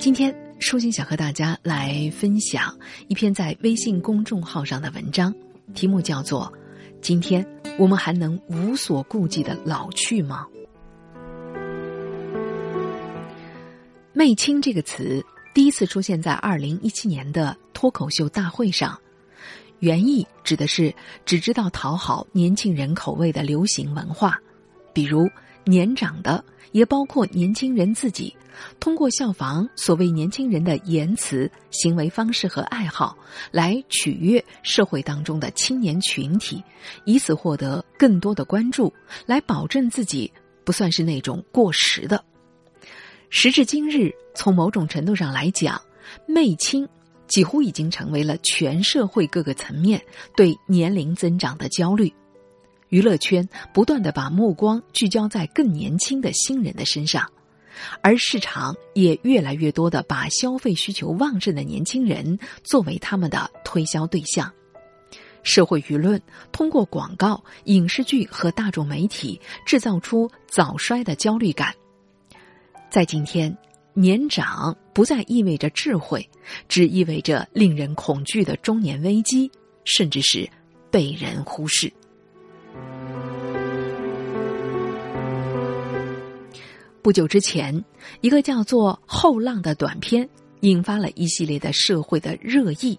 今天，舒心想和大家来分享一篇在微信公众号上的文章，题目叫做《今天我们还能无所顾忌的老去吗？》。媚青这个词第一次出现在二零一七年的脱口秀大会上，原意指的是只知道讨好年轻人口味的流行文化，比如年长的，也包括年轻人自己。通过效仿所谓年轻人的言辞、行为方式和爱好，来取悦社会当中的青年群体，以此获得更多的关注，来保证自己不算是那种过时的。时至今日，从某种程度上来讲，媚青几乎已经成为了全社会各个层面对年龄增长的焦虑。娱乐圈不断的把目光聚焦在更年轻的新人的身上。而市场也越来越多的把消费需求旺盛的年轻人作为他们的推销对象，社会舆论通过广告、影视剧和大众媒体制造出早衰的焦虑感。在今天，年长不再意味着智慧，只意味着令人恐惧的中年危机，甚至是被人忽视。不久之前，一个叫做《后浪》的短片引发了一系列的社会的热议。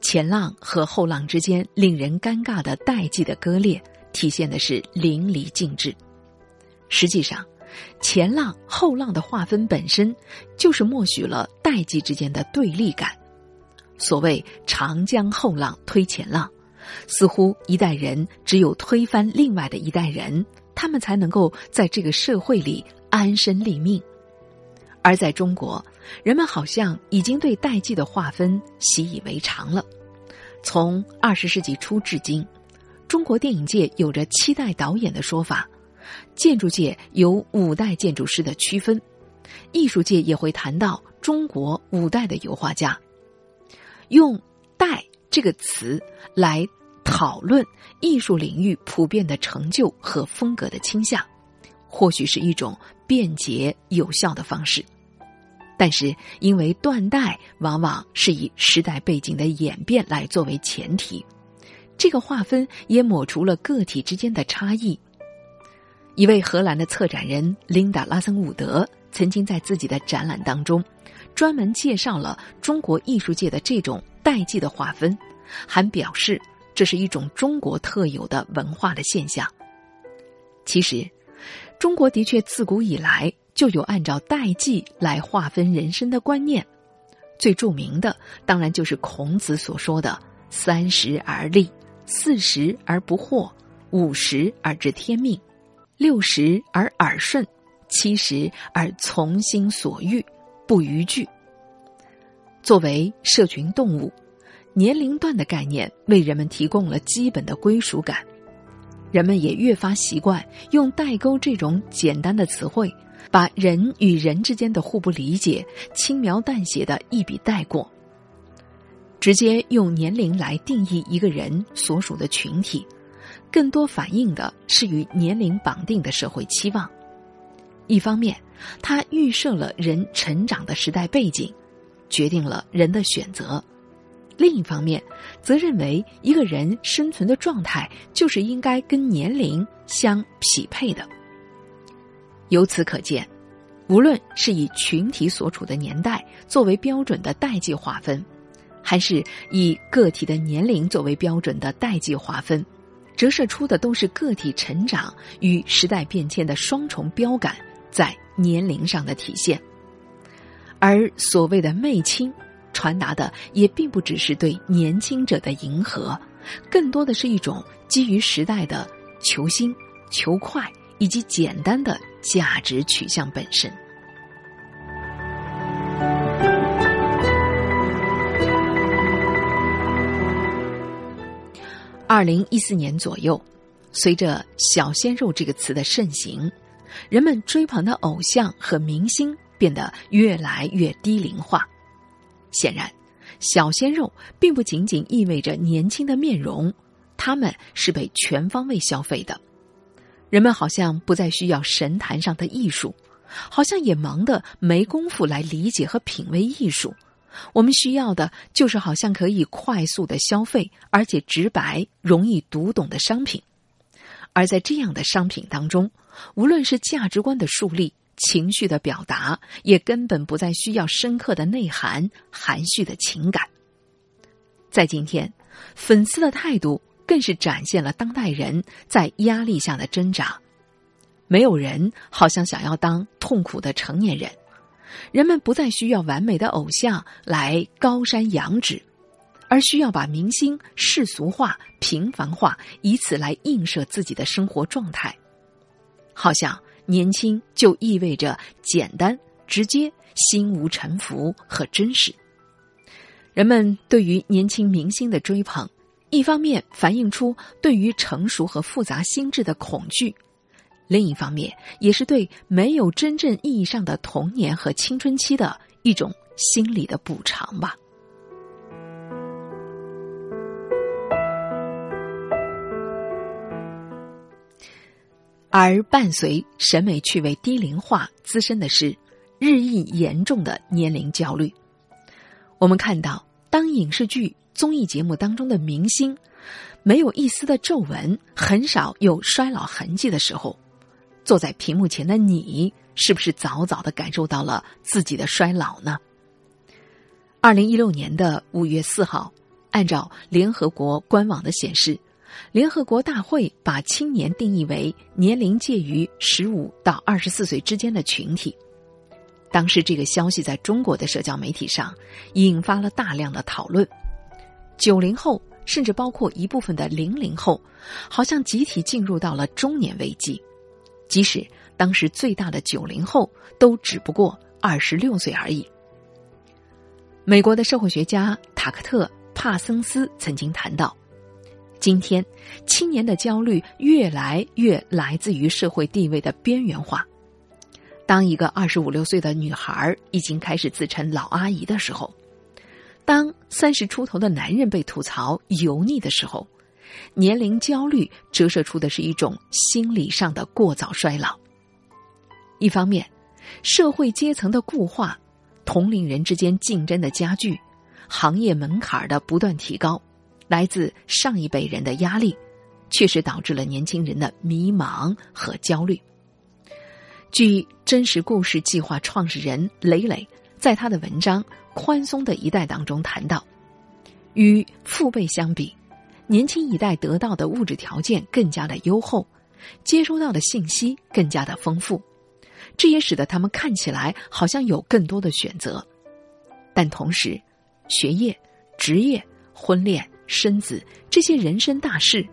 前浪和后浪之间令人尴尬的代际的割裂，体现的是淋漓尽致。实际上，前浪后浪的划分本身就是默许了代际之间的对立感。所谓“长江后浪推前浪”，似乎一代人只有推翻另外的一代人，他们才能够在这个社会里。安身立命，而在中国，人们好像已经对代际的划分习以为常了。从二十世纪初至今，中国电影界有着七代导演的说法，建筑界有五代建筑师的区分，艺术界也会谈到中国五代的油画家。用“代”这个词来讨论艺术领域普遍的成就和风格的倾向。或许是一种便捷有效的方式，但是因为断代往往是以时代背景的演变来作为前提，这个划分也抹除了个体之间的差异。一位荷兰的策展人琳达·拉森伍德曾经在自己的展览当中，专门介绍了中国艺术界的这种代际的划分，还表示这是一种中国特有的文化的现象。其实。中国的确自古以来就有按照代际来划分人生的观念，最著名的当然就是孔子所说的“三十而立，四十而不惑，五十而知天命，六十而耳顺，七十而从心所欲，不逾矩。”作为社群动物，年龄段的概念为人们提供了基本的归属感。人们也越发习惯用代沟这种简单的词汇，把人与人之间的互不理解轻描淡写的一笔带过。直接用年龄来定义一个人所属的群体，更多反映的是与年龄绑定的社会期望。一方面，它预设了人成长的时代背景，决定了人的选择。另一方面，则认为一个人生存的状态就是应该跟年龄相匹配的。由此可见，无论是以群体所处的年代作为标准的代际划分，还是以个体的年龄作为标准的代际划分，折射出的都是个体成长与时代变迁的双重标杆在年龄上的体现。而所谓的“媚青”。传达的也并不只是对年轻者的迎合，更多的是一种基于时代的求新、求快以及简单的价值取向本身。二零一四年左右，随着“小鲜肉”这个词的盛行，人们追捧的偶像和明星变得越来越低龄化。显然，小鲜肉并不仅仅意味着年轻的面容，他们是被全方位消费的。人们好像不再需要神坛上的艺术，好像也忙得没工夫来理解和品味艺术。我们需要的就是好像可以快速的消费，而且直白、容易读懂的商品。而在这样的商品当中，无论是价值观的树立、情绪的表达，也根本不再需要深刻的内涵、含蓄的情感。在今天，粉丝的态度更是展现了当代人在压力下的挣扎。没有人好像想要当痛苦的成年人。人们不再需要完美的偶像来高山仰止，而需要把明星世俗化、平凡化，以此来映射自己的生活状态。好像年轻就意味着简单、直接、心无沉浮和真实。人们对于年轻明星的追捧，一方面反映出对于成熟和复杂心智的恐惧。另一方面，也是对没有真正意义上的童年和青春期的一种心理的补偿吧。而伴随审美趣味低龄化滋生的是日益严重的年龄焦虑。我们看到，当影视剧、综艺节目当中的明星没有一丝的皱纹，很少有衰老痕迹的时候。坐在屏幕前的你，是不是早早的感受到了自己的衰老呢？二零一六年的五月四号，按照联合国官网的显示，联合国大会把青年定义为年龄介于十五到二十四岁之间的群体。当时这个消息在中国的社交媒体上引发了大量的讨论。九零后，甚至包括一部分的零零后，好像集体进入到了中年危机。即使当时最大的九零后都只不过二十六岁而已。美国的社会学家塔克特·帕森斯曾经谈到，今天青年的焦虑越来越来自于社会地位的边缘化。当一个二十五六岁的女孩已经开始自称老阿姨的时候，当三十出头的男人被吐槽油腻的时候。年龄焦虑折射出的是一种心理上的过早衰老。一方面，社会阶层的固化，同龄人之间竞争的加剧，行业门槛的不断提高，来自上一辈人的压力，确实导致了年轻人的迷茫和焦虑。据真实故事计划创始人雷磊在他的文章《宽松的一代》当中谈到，与父辈相比。年轻一代得到的物质条件更加的优厚，接收到的信息更加的丰富，这也使得他们看起来好像有更多的选择。但同时，学业、职业、婚恋、生子这些人生大事，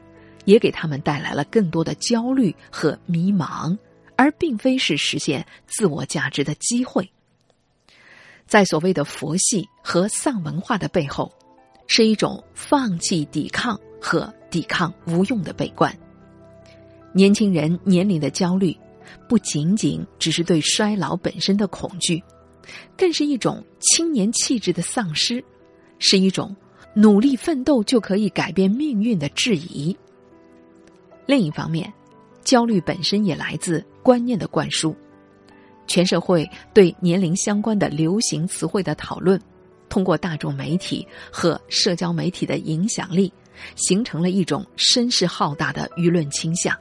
也给他们带来了更多的焦虑和迷茫，而并非是实现自我价值的机会。在所谓的佛系和丧文化的背后。是一种放弃抵抗和抵抗无用的悲观。年轻人年龄的焦虑，不仅仅只是对衰老本身的恐惧，更是一种青年气质的丧失，是一种努力奋斗就可以改变命运的质疑。另一方面，焦虑本身也来自观念的灌输，全社会对年龄相关的流行词汇的讨论。通过大众媒体和社交媒体的影响力，形成了一种声势浩大的舆论倾向。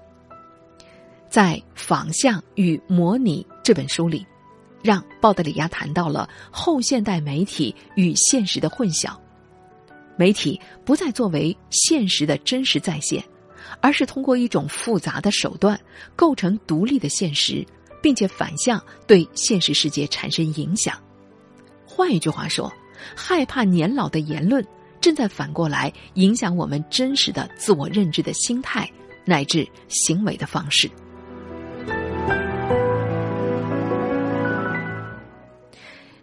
在《仿像与模拟》这本书里，让鲍德里亚谈到了后现代媒体与现实的混淆。媒体不再作为现实的真实再现，而是通过一种复杂的手段构成独立的现实，并且反向对现实世界产生影响。换一句话说。害怕年老的言论，正在反过来影响我们真实的自我认知的心态乃至行为的方式。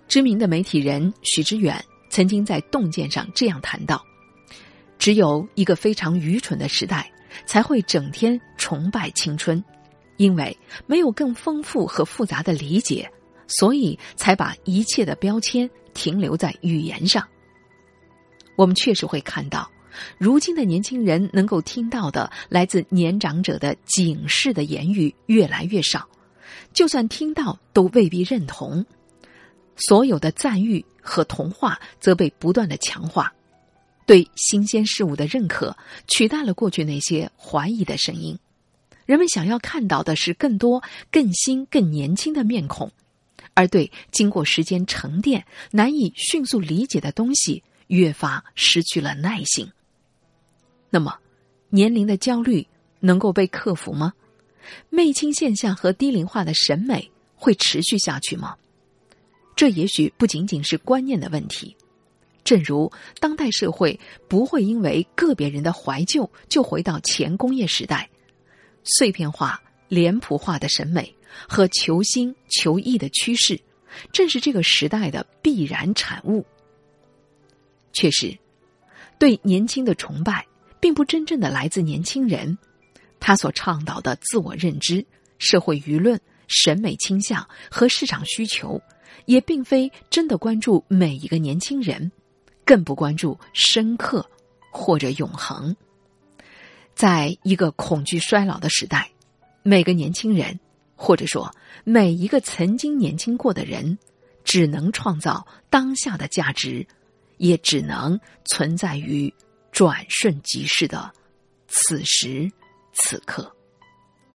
知名的媒体人许知远曾经在洞见上这样谈到：“只有一个非常愚蠢的时代，才会整天崇拜青春，因为没有更丰富和复杂的理解，所以才把一切的标签。”停留在语言上，我们确实会看到，如今的年轻人能够听到的来自年长者的警示的言语越来越少，就算听到都未必认同。所有的赞誉和童话则被不断的强化，对新鲜事物的认可取代了过去那些怀疑的声音。人们想要看到的是更多、更新、更年轻的面孔，而对经过时间沉淀、难以迅速理解的东西，越发失去了耐性。那么，年龄的焦虑能够被克服吗？媚青现象和低龄化的审美会持续下去吗？这也许不仅仅是观念的问题，正如当代社会不会因为个别人的怀旧就回到前工业时代，碎片化、脸谱化的审美和求新求异的趋势，正是这个时代的必然产物。确实，对年轻的崇拜并不真正的来自年轻人，他所倡导的自我认知、社会舆论、审美倾向和市场需求。也并非真的关注每一个年轻人，更不关注深刻或者永恒。在一个恐惧衰老的时代，每个年轻人，或者说每一个曾经年轻过的人，只能创造当下的价值，也只能存在于转瞬即逝的此时此刻。